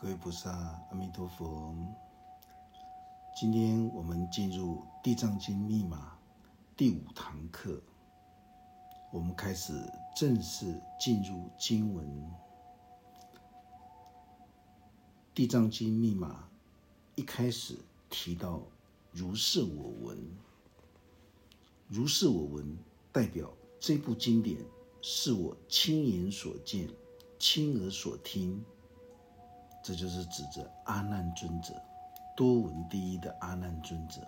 各位菩萨，阿弥陀佛。今天我们进入《地藏经》密码第五堂课，我们开始正式进入经文。《地藏经》密码一开始提到“如是我闻”，“如是我闻”代表这部经典是我亲眼所见、亲耳所听。这就是指着阿难尊者，多闻第一的阿难尊者。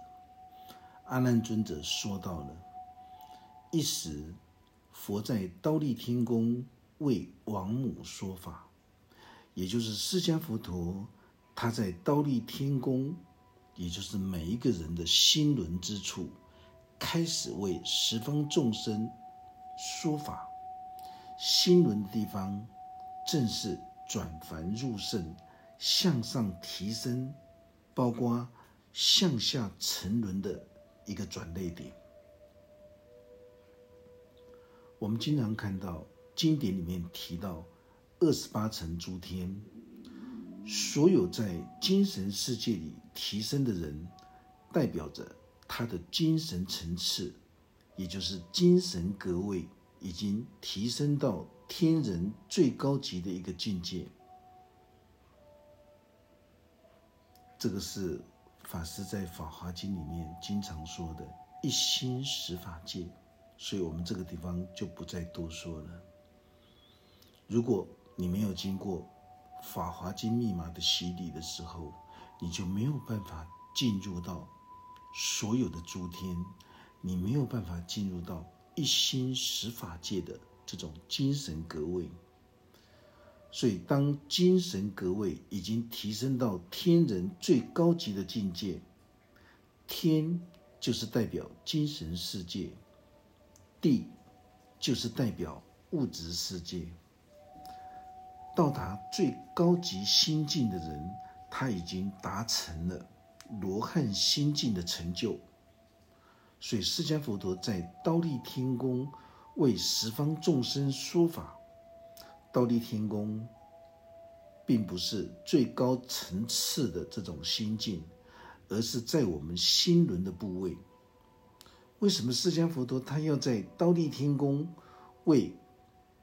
阿难尊者说到了：一时，佛在刀立天宫为王母说法，也就是释迦佛陀，他在刀立天宫，也就是每一个人的心轮之处，开始为十方众生说法。心轮的地方，正是转凡入圣。向上提升，包括向下沉沦的一个转捩点。我们经常看到经典里面提到二十八层诸天，所有在精神世界里提升的人，代表着他的精神层次，也就是精神格位已经提升到天人最高级的一个境界。这个是法师在《法华经》里面经常说的“一心十法界”，所以我们这个地方就不再多说了。如果你没有经过《法华经》密码的洗礼的时候，你就没有办法进入到所有的诸天，你没有办法进入到一心十法界的这种精神格位。所以，当精神格位已经提升到天人最高级的境界，天就是代表精神世界，地就是代表物质世界。到达最高级心境的人，他已经达成了罗汉心境的成就。所以，释迦佛陀在刀立天宫为十方众生说法。道立天宫，并不是最高层次的这种心境，而是在我们心轮的部位。为什么释迦佛陀他要在刀立天宫为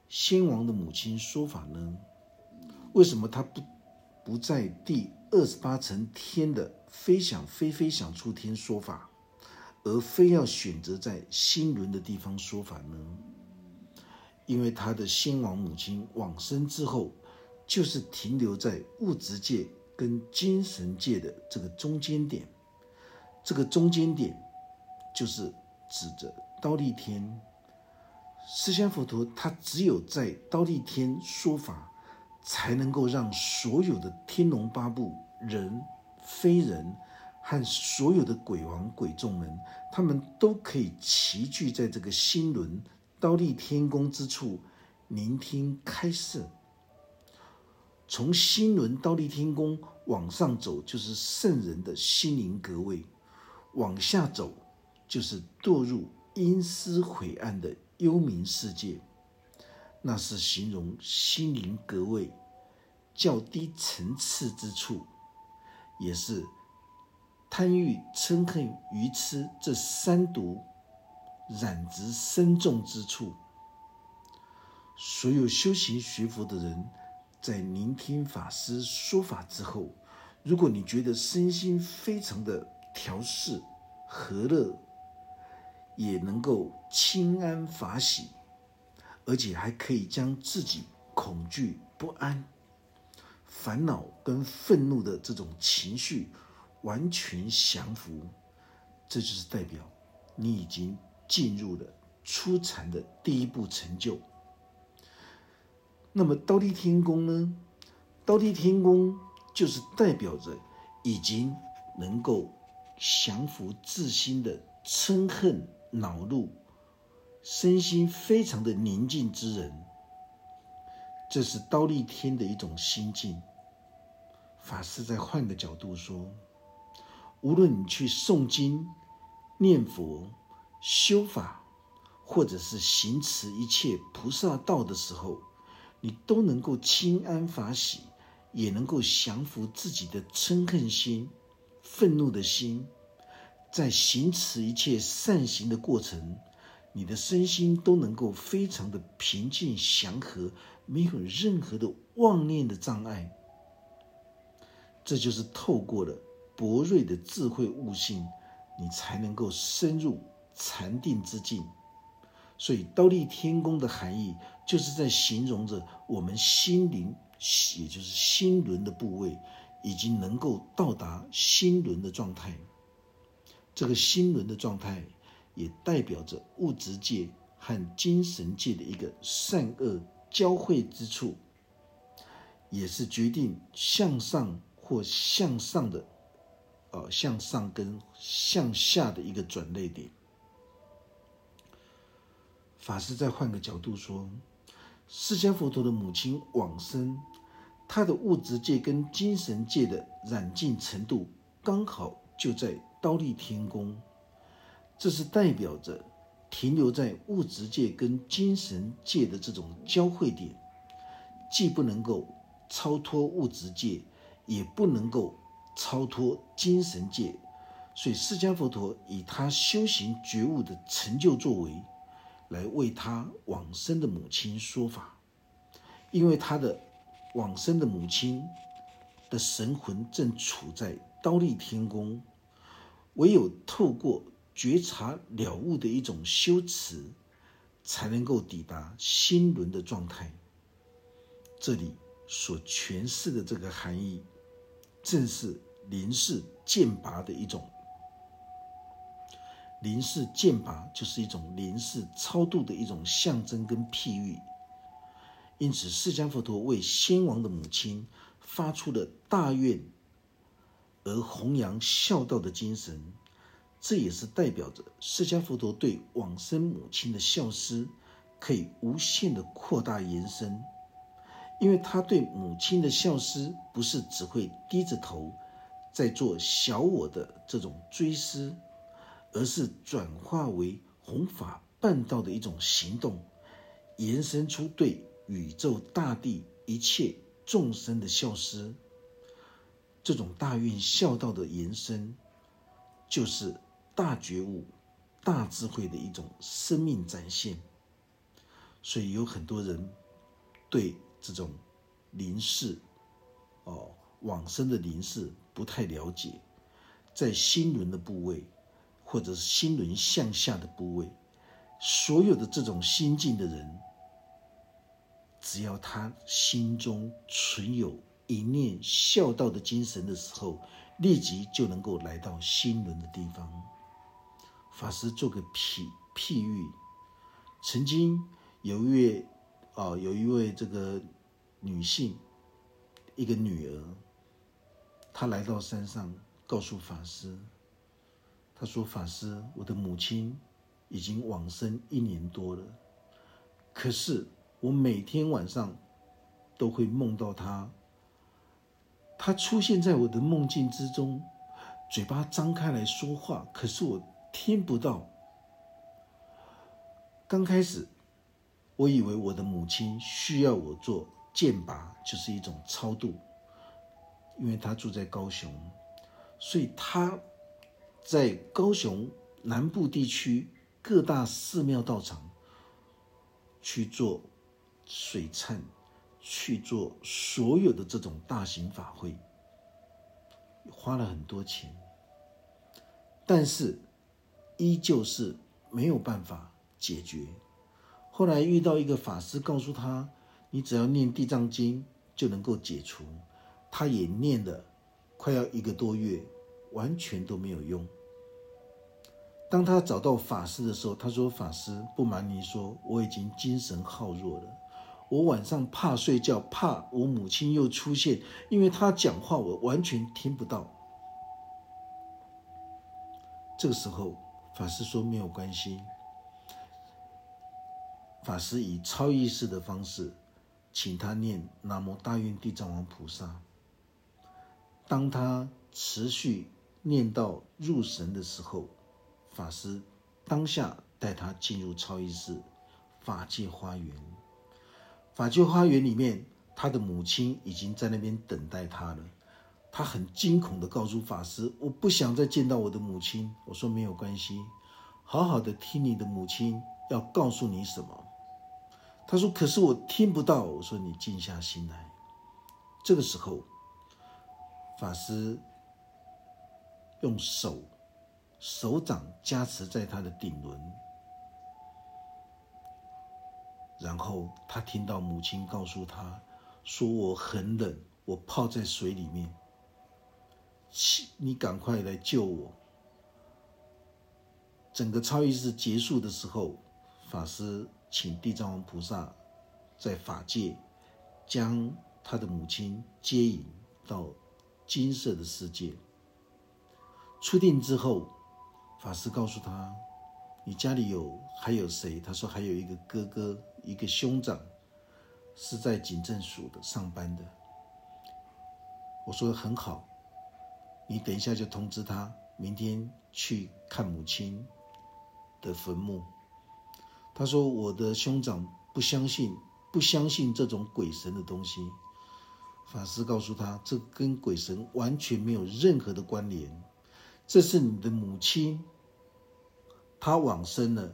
先王的母亲说法呢？为什么他不不在第二十八层天的飞想飞飞想出天说法，而非要选择在心轮的地方说法呢？因为他的先王母亲往生之后，就是停留在物质界跟精神界的这个中间点，这个中间点就是指着刀立天。释迦佛陀他只有在刀立天说法，才能够让所有的天龙八部人、非人和所有的鬼王鬼众们，他们都可以齐聚在这个心轮。刀立天宫之处，聆听开示。从心轮刀立天宫往上走，就是圣人的心灵格位；往下走，就是堕入阴私晦暗的幽冥世界。那是形容心灵格位较低层次之处，也是贪欲、嗔恨、愚痴这三毒。染执深重之处，所有修行学佛的人，在聆听法师说法之后，如果你觉得身心非常的调适、和乐，也能够清安法喜，而且还可以将自己恐惧、不安、烦恼跟愤怒的这种情绪完全降服，这就是代表你已经。进入了初禅的第一步成就。那么，刀立天宫呢？刀立天宫就是代表着已经能够降服自心的嗔恨恼怒，身心非常的宁静之人。这是刀立天的一种心境。法师在换个角度说，无论你去诵经、念佛。修法，或者是行持一切菩萨道的时候，你都能够清安法喜，也能够降服自己的嗔恨心、愤怒的心，在行持一切善行的过程，你的身心都能够非常的平静祥和，没有任何的妄念的障碍。这就是透过了博瑞的智慧悟性，你才能够深入禅定之境。所以，刀立天宫的含义，就是在形容着我们心灵。也就是心轮的部位，已经能够到达心轮的状态。这个心轮的状态，也代表着物质界和精神界的一个善恶交汇之处，也是决定向上或向上的，呃，向上跟向下的一个转捩点。法师再换个角度说。释迦佛陀的母亲往生，他的物质界跟精神界的染净程度刚好就在刀立天宫，这是代表着停留在物质界跟精神界的这种交汇点，既不能够超脱物质界，也不能够超脱精神界，所以释迦佛陀以他修行觉悟的成就作为。来为他往生的母亲说法，因为他的往生的母亲的神魂正处在刀立天宫，唯有透过觉察了悟的一种修持，才能够抵达心轮的状态。这里所诠释的这个含义，正是灵视剑拔的一种。灵视剑拔就是一种灵视超度的一种象征跟譬喻，因此释迦佛陀为先王的母亲发出了大愿，而弘扬孝道的精神，这也是代表着释迦佛陀对往生母亲的孝思可以无限的扩大延伸，因为他对母亲的孝思不是只会低着头在做小我的这种追思。而是转化为弘法办道的一种行动，延伸出对宇宙大地一切众生的孝思。这种大愿孝道的延伸，就是大觉悟、大智慧的一种生命展现。所以有很多人对这种灵视，哦，往生的灵视不太了解，在心轮的部位。或者是心轮向下的部位，所有的这种心境的人，只要他心中存有一念孝道的精神的时候，立即就能够来到心轮的地方。法师做个譬譬喻，曾经有一位啊，有一位这个女性，一个女儿，她来到山上，告诉法师。他说：“法师，我的母亲已经往生一年多了，可是我每天晚上都会梦到她。她出现在我的梦境之中，嘴巴张开来说话，可是我听不到。刚开始，我以为我的母亲需要我做剑拔，就是一种超度，因为她住在高雄，所以她。”在高雄南部地区各大寺庙道场去做水忏，去做所有的这种大型法会，花了很多钱，但是依旧是没有办法解决。后来遇到一个法师，告诉他：“你只要念地藏经就能够解除。”他也念了快要一个多月，完全都没有用。当他找到法师的时候，他说：“法师，不瞒您说，我已经精神耗弱了。我晚上怕睡觉，怕我母亲又出现，因为她讲话我完全听不到。”这个时候，法师说：“没有关系。”法师以超意识的方式，请他念“南无大愿地藏王菩萨”。当他持续念到入神的时候，法师当下带他进入超意识法界花园。法界花园里面，他的母亲已经在那边等待他了。他很惊恐的告诉法师：“我不想再见到我的母亲。”我说：“没有关系，好好的听你的母亲要告诉你什么。”他说：“可是我听不到。”我说：“你静下心来。”这个时候，法师用手手掌加持在他的顶轮，然后他听到母亲告诉他说：“我很冷，我泡在水里面。”你赶快来救我！整个超意识结束的时候，法师请地藏王菩萨在法界将他的母亲接引到金色的世界。出定之后，法师告诉他：“你家里有还有谁？”他说：“还有一个哥哥，一个兄长，是在警政署的上班的。”我说：“很好。”你等一下就通知他，明天去看母亲的坟墓。他说：“我的兄长不相信，不相信这种鬼神的东西。”法师告诉他：“这跟鬼神完全没有任何的关联，这是你的母亲，她往生了，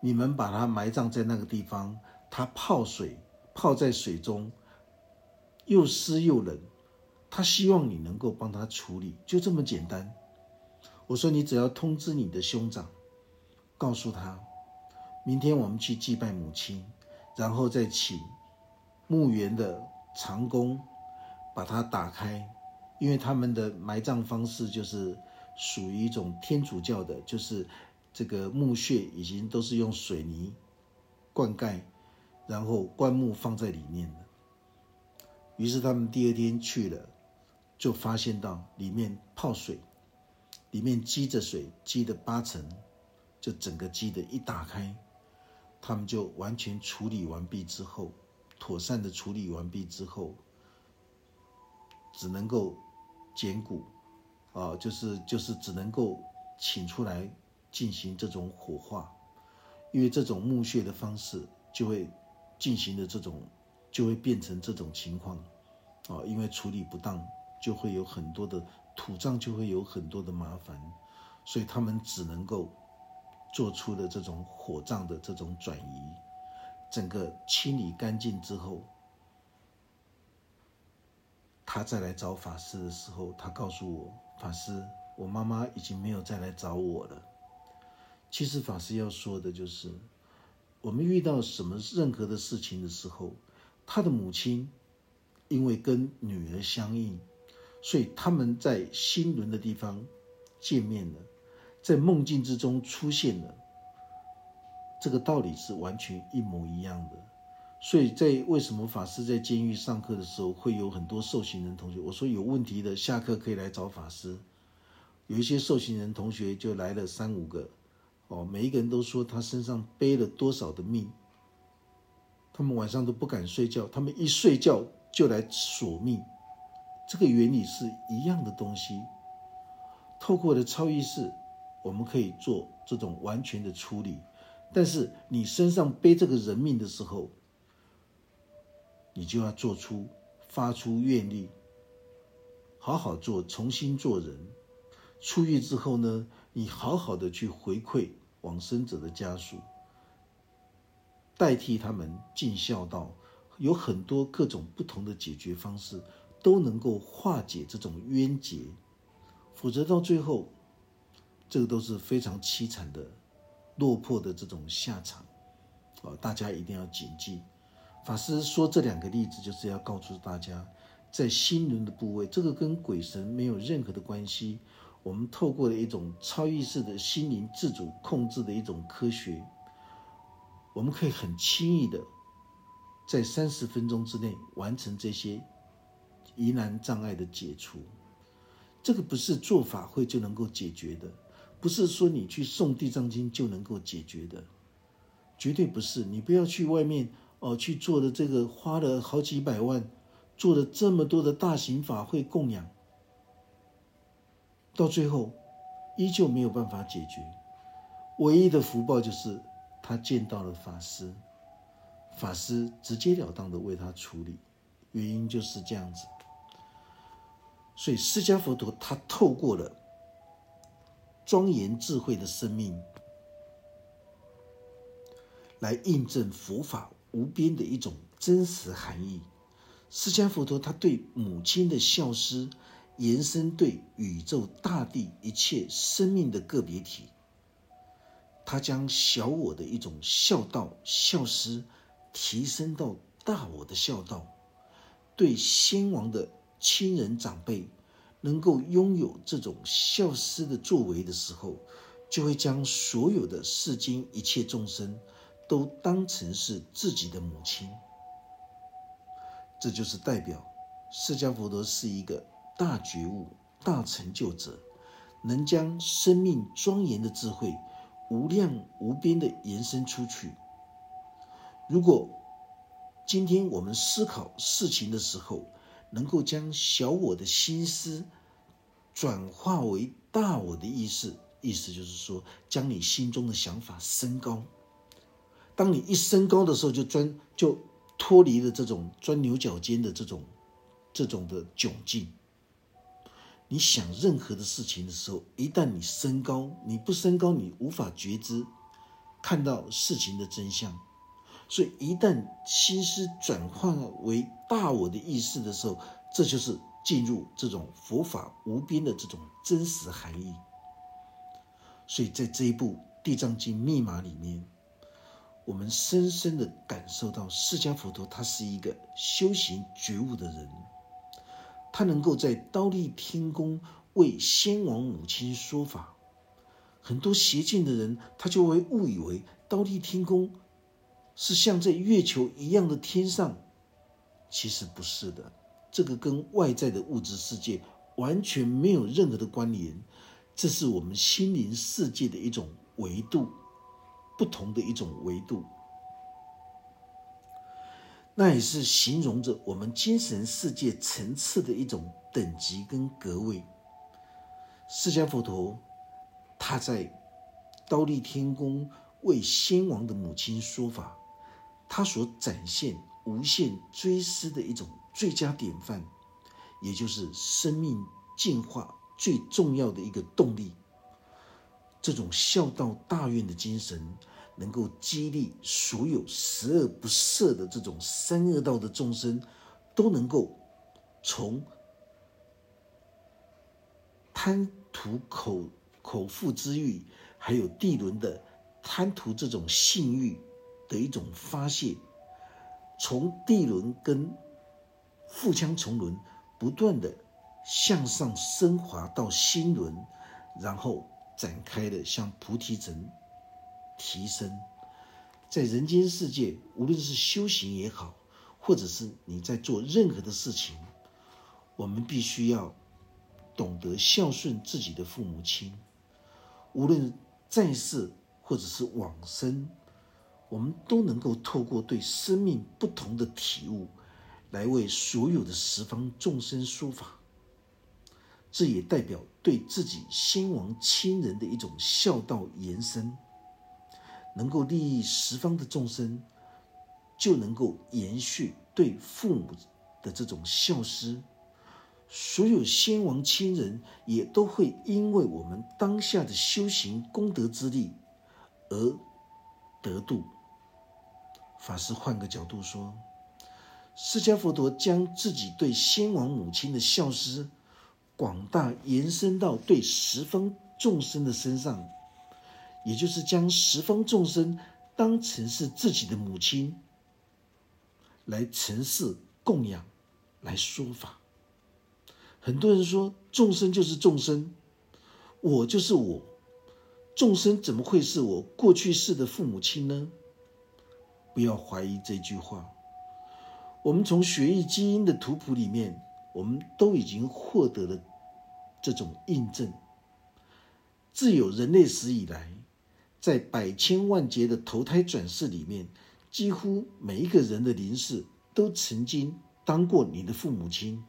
你们把她埋葬在那个地方，她泡水，泡在水中，又湿又冷。”他希望你能够帮他处理，就这么简单。我说你只要通知你的兄长，告诉他，明天我们去祭拜母亲，然后再请墓园的长工把它打开，因为他们的埋葬方式就是属于一种天主教的，就是这个墓穴已经都是用水泥灌溉，然后棺木放在里面的。于是他们第二天去了。就发现到里面泡水，里面积着水，积的八成，就整个积的一打开，他们就完全处理完毕之后，妥善的处理完毕之后，只能够捡骨，啊，就是就是只能够请出来进行这种火化，因为这种墓穴的方式就会进行的这种，就会变成这种情况，啊，因为处理不当。就会有很多的土葬，就会有很多的麻烦，所以他们只能够做出的这种火葬的这种转移，整个清理干净之后，他再来找法师的时候，他告诉我，法师，我妈妈已经没有再来找我了。其实法师要说的就是，我们遇到什么任何的事情的时候，他的母亲因为跟女儿相应。所以他们在心轮的地方见面了，在梦境之中出现了，这个道理是完全一模一样的。所以在为什么法师在监狱上课的时候会有很多受刑人同学？我说有问题的下课可以来找法师。有一些受刑人同学就来了三五个，哦，每一个人都说他身上背了多少的命，他们晚上都不敢睡觉，他们一睡觉就来索命。这个原理是一样的东西。透过的超意识，我们可以做这种完全的处理。但是你身上背这个人命的时候，你就要做出发出愿力，好好做，重新做人。出狱之后呢，你好好的去回馈往生者的家属，代替他们尽孝道，有很多各种不同的解决方式。都能够化解这种冤结，否则到最后，这个都是非常凄惨的、落魄的这种下场。啊，大家一定要谨记。法师说这两个例子，就是要告诉大家，在心轮的部位，这个跟鬼神没有任何的关系。我们透过了一种超意识的心灵自主控制的一种科学，我们可以很轻易的在三十分钟之内完成这些。疑难障碍的解除，这个不是做法会就能够解决的，不是说你去诵地藏经就能够解决的，绝对不是。你不要去外面哦去做的这个花了好几百万，做了这么多的大型法会供养，到最后依旧没有办法解决。唯一的福报就是他见到了法师，法师直截了当的为他处理。原因就是这样子。所以释迦佛陀他透过了庄严智慧的生命，来印证佛法无边的一种真实含义。释迦佛陀他对母亲的孝思，延伸对宇宙大地一切生命的个别体。他将小我的一种孝道孝思提升到大我的孝道，对先王的亲人长辈能够拥有这种孝思的作为的时候，就会将所有的世间一切众生都当成是自己的母亲。这就是代表释迦佛陀是一个大觉悟、大成就者，能将生命庄严的智慧。无量无边的延伸出去。如果今天我们思考事情的时候，能够将小我的心思转化为大我的意识，意思就是说，将你心中的想法升高。当你一升高的时候，就钻就脱离了这种钻牛角尖的这种这种的窘境。你想任何的事情的时候，一旦你升高，你不升高，你无法觉知、看到事情的真相。所以，一旦心思转换为大我的意识的时候，这就是进入这种佛法无边的这种真实含义。所以在这一部《地藏经》密码里面，我们深深的感受到释迦佛陀他是一个修行觉悟的人。他能够在刀立天宫为先王母亲说法，很多邪见的人，他就会误以为刀立天宫是像在月球一样的天上，其实不是的，这个跟外在的物质世界完全没有任何的关联，这是我们心灵世界的一种维度，不同的一种维度。那也是形容着我们精神世界层次的一种等级跟格位。释迦佛陀他在刀立天宫为先王的母亲说法，他所展现无限追思的一种最佳典范，也就是生命进化最重要的一个动力。这种孝道大愿的精神。能够激励所有十恶不赦的这种三恶道的众生，都能够从贪图口口腹之欲，还有地轮的贪图这种性欲的一种发泄，从地轮跟腹腔虫轮不断的向上升华到心轮，然后展开的像菩提城。提升，在人间世界，无论是修行也好，或者是你在做任何的事情，我们必须要懂得孝顺自己的父母亲。无论在世或者是往生，我们都能够透过对生命不同的体悟，来为所有的十方众生说法。这也代表对自己先王亲人的一种孝道延伸。能够利益十方的众生，就能够延续对父母的这种孝思。所有先王亲人也都会因为我们当下的修行功德之力而得度。法师换个角度说，释迦佛陀将自己对先王母亲的孝思广大延伸到对十方众生的身上。也就是将十方众生当成是自己的母亲来承事供养，来说法。很多人说众生就是众生，我就是我，众生怎么会是我过去世的父母亲呢？不要怀疑这句话。我们从血液基因的图谱里面，我们都已经获得了这种印证。自有人类史以来。在百千万劫的投胎转世里面，几乎每一个人的灵世都曾经当过你的父母亲，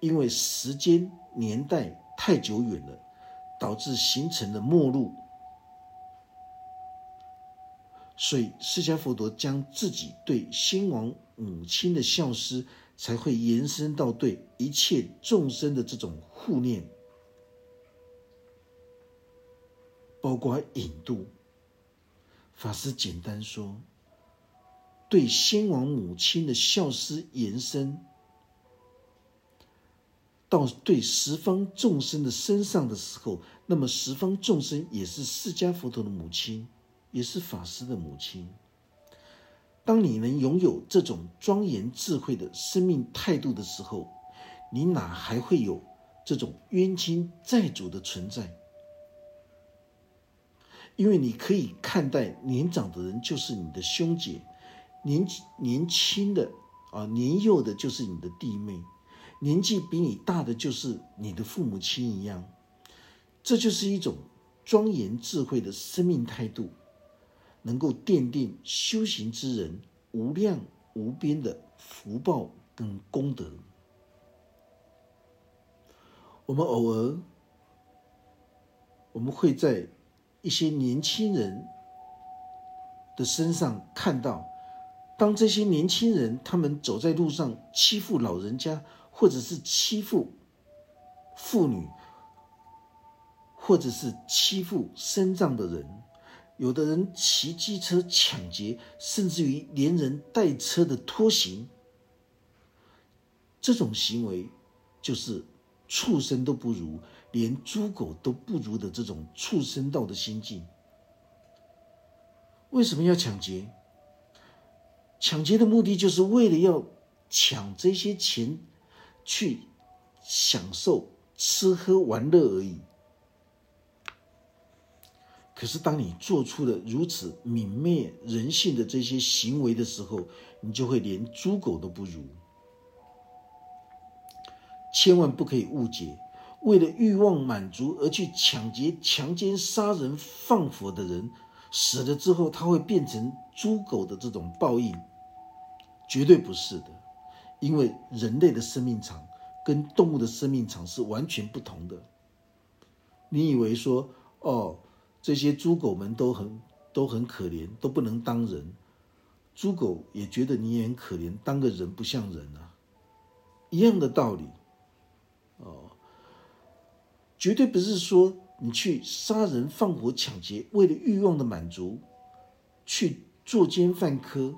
因为时间年代太久远了，导致形成了末路。所以释迦佛陀将自己对先王母亲的孝思，才会延伸到对一切众生的这种护念，包括引渡。法师简单说，对先王母亲的孝思延伸到对十方众生的身上的时候，那么十方众生也是释迦佛陀的母亲。也是法师的母亲。当你能拥有这种庄严智慧的生命态度的时候，你哪还会有这种冤亲债主的存在？因为你可以看待年长的人就是你的兄姐，年年轻的啊年幼的就是你的弟妹，年纪比你大的就是你的父母亲一样。这就是一种庄严智慧的生命态度。能够奠定修行之人无量无边的福报跟功德。我们偶尔，我们会在一些年轻人的身上看到，当这些年轻人他们走在路上欺负老人家，或者是欺负妇女，或者是欺负身障的人。有的人骑机车抢劫，甚至于连人带车的拖行，这种行为就是畜生都不如，连猪狗都不如的这种畜生道的心境。为什么要抢劫？抢劫的目的就是为了要抢这些钱，去享受吃喝玩乐而已。可是，当你做出了如此泯灭人性的这些行为的时候，你就会连猪狗都不如。千万不可以误解，为了欲望满足而去抢劫、强奸、杀人、放火的人，死了之后他会变成猪狗的这种报应，绝对不是的。因为人类的生命场跟动物的生命场是完全不同的。你以为说，哦？这些猪狗们都很都很可怜，都不能当人。猪狗也觉得你也很可怜，当个人不像人啊，一样的道理。哦，绝对不是说你去杀人放火抢劫，为了欲望的满足，去作奸犯科，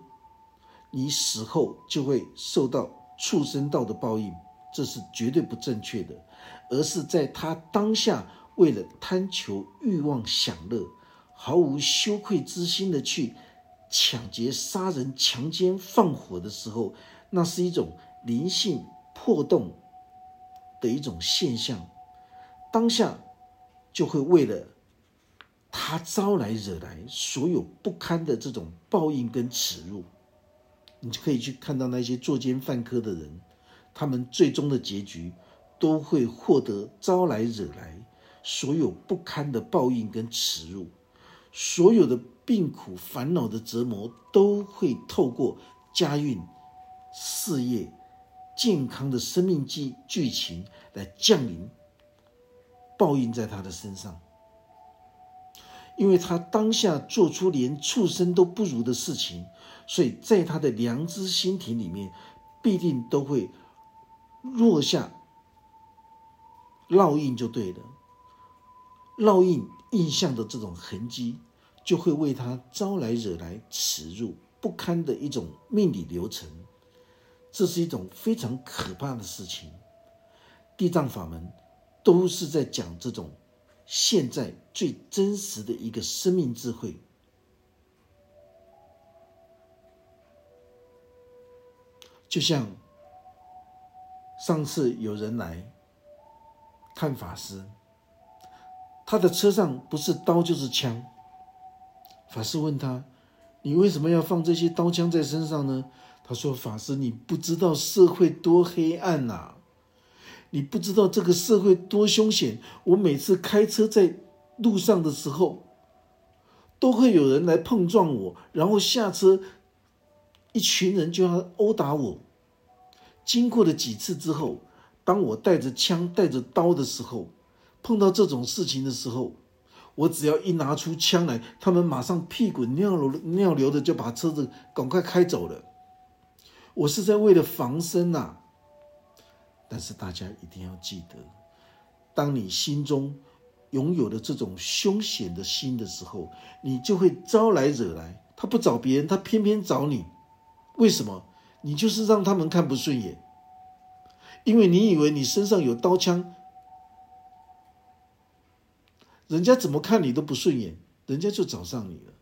你死后就会受到畜生道的报应，这是绝对不正确的，而是在他当下。为了贪求欲望享乐，毫无羞愧之心的去抢劫、杀人、强奸、放火的时候，那是一种灵性破洞的一种现象。当下就会为了他招来惹来所有不堪的这种报应跟耻辱。你就可以去看到那些作奸犯科的人，他们最终的结局都会获得招来惹来。所有不堪的报应跟耻辱，所有的病苦烦恼的折磨，都会透过家运、事业、健康的生命剧剧情来降临，报应在他的身上。因为他当下做出连畜生都不如的事情，所以在他的良知心田里面，必定都会落下烙印，就对了。烙印印象的这种痕迹，就会为他招来惹来耻辱不堪的一种命理流程，这是一种非常可怕的事情。地藏法门都是在讲这种现在最真实的一个生命智慧。就像上次有人来看法师。他的车上不是刀就是枪。法师问他：“你为什么要放这些刀枪在身上呢？”他说：“法师，你不知道社会多黑暗呐，你不知道这个社会多凶险。我每次开车在路上的时候，都会有人来碰撞我，然后下车，一群人就要殴打我。经过了几次之后，当我带着枪、带着刀的时候。”碰到这种事情的时候，我只要一拿出枪来，他们马上屁滚尿流尿流的就把车子赶快开走了。我是在为了防身呐。但是大家一定要记得，当你心中拥有了这种凶险的心的时候，你就会招来惹来。他不找别人，他偏偏找你。为什么？你就是让他们看不顺眼，因为你以为你身上有刀枪。人家怎么看你都不顺眼，人家就找上你了。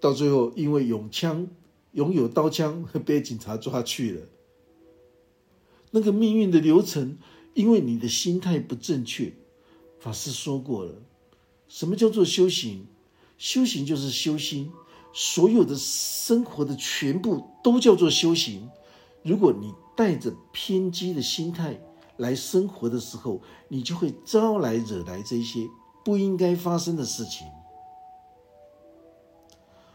到最后，因为有枪、拥有刀枪，被警察抓去了。那个命运的流程，因为你的心态不正确。法师说过了，什么叫做修行？修行就是修心，所有的生活的全部都叫做修行。如果你带着偏激的心态，来生活的时候，你就会招来惹来这些不应该发生的事情。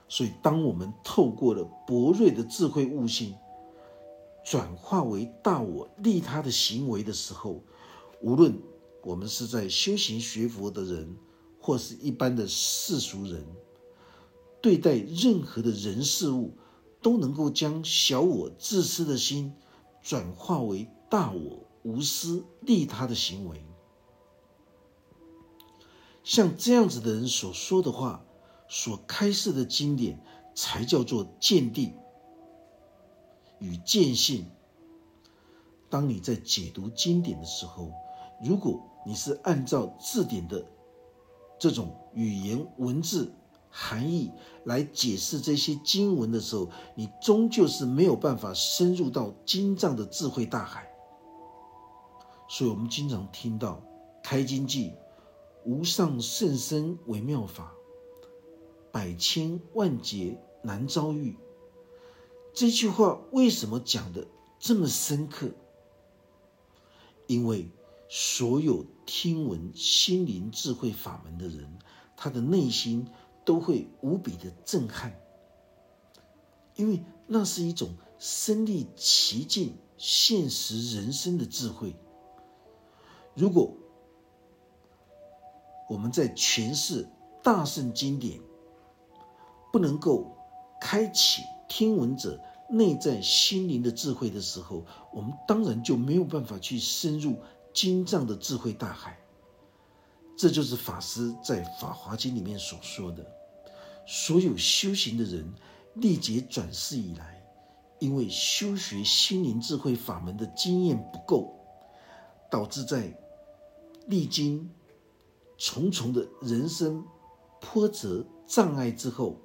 所以，当我们透过了博瑞的智慧悟性，转化为大我利他的行为的时候，无论我们是在修行学佛的人，或是一般的世俗人，对待任何的人事物，都能够将小我自私的心转化为大我。无私利他的行为，像这样子的人所说的话，所开示的经典，才叫做见地与见性。当你在解读经典的时候，如果你是按照字典的这种语言文字含义来解释这些经文的时候，你终究是没有办法深入到经藏的智慧大海。所以，我们经常听到“开经记，无上甚深微妙法，百千万劫难遭遇”。这句话为什么讲的这么深刻？因为所有听闻心灵智慧法门的人，他的内心都会无比的震撼，因为那是一种身历其境、现实人生的智慧。如果我们在诠释大圣经典，不能够开启听闻者内在心灵的智慧的时候，我们当然就没有办法去深入经藏的智慧大海。这就是法师在《法华经》里面所说的：所有修行的人历劫转世以来，因为修学心灵智慧法门的经验不够，导致在历经重重的人生波折障碍之后，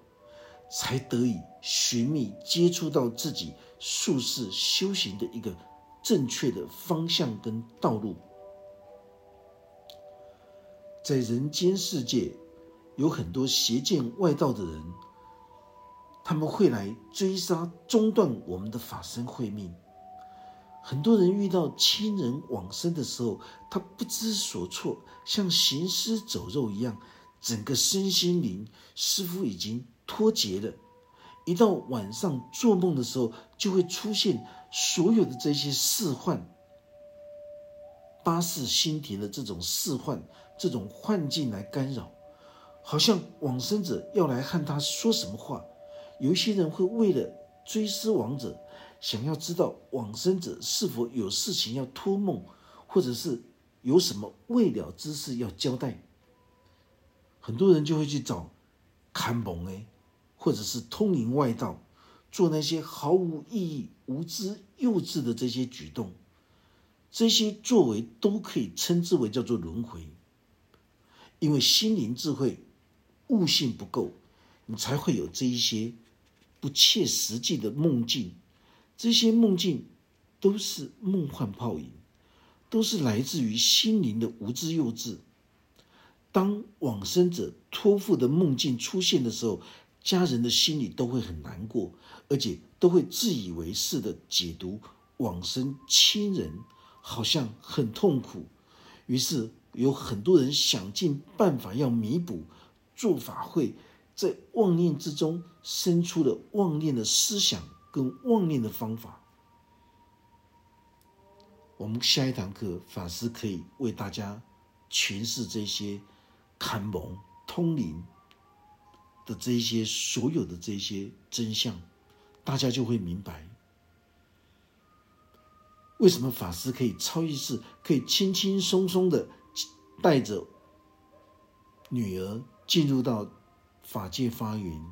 才得以寻觅接触到自己术士修行的一个正确的方向跟道路。在人间世界，有很多邪见外道的人，他们会来追杀、中断我们的法身慧命。很多人遇到亲人往生的时候，他不知所措，像行尸走肉一样，整个身心灵似乎已经脱节了。一到晚上做梦的时候，就会出现所有的这些事幻、八世心田的这种事幻、这种幻境来干扰，好像往生者要来和他说什么话。有一些人会为了追思亡者。想要知道往生者是否有事情要托梦，或者是有什么未了之事要交代，很多人就会去找看蒙哎，或者是通灵外道，做那些毫无意义、无知、幼稚的这些举动，这些作为都可以称之为叫做轮回，因为心灵智慧悟性不够，你才会有这一些不切实际的梦境。这些梦境都是梦幻泡影，都是来自于心灵的无知幼稚。当往生者托付的梦境出现的时候，家人的心里都会很难过，而且都会自以为是的解读往生亲人好像很痛苦。于是有很多人想尽办法要弥补，做法会，在妄念之中生出了妄念的思想。跟妄念的方法，我们下一堂课法师可以为大家诠释这些坎蒙通灵的这些所有的这些真相，大家就会明白，为什么法师可以超意识，可以轻轻松松的带着女儿进入到法界发云，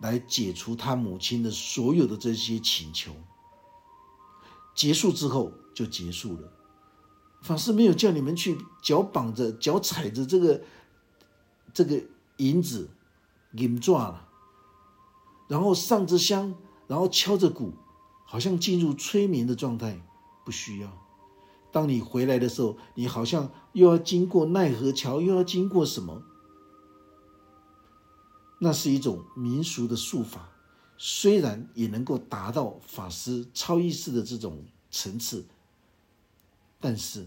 来解除他母亲的所有的这些请求。结束之后就结束了。法师没有叫你们去脚绑着、脚踩着这个这个银子银抓了，然后上着香，然后敲着鼓，好像进入催眠的状态。不需要。当你回来的时候，你好像又要经过奈何桥，又要经过什么？那是一种民俗的术法。虽然也能够达到法师超意识的这种层次，但是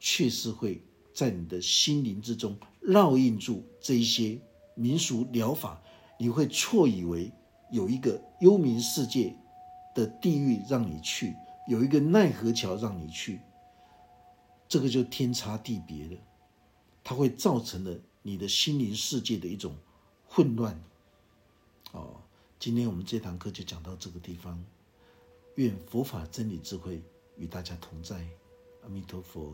确实会在你的心灵之中烙印住这一些民俗疗法，你会错以为有一个幽冥世界的地狱让你去，有一个奈何桥让你去，这个就天差地别了，它会造成了你的心灵世界的一种混乱，哦。今天我们这堂课就讲到这个地方，愿佛法真理智慧与大家同在，阿弥陀佛。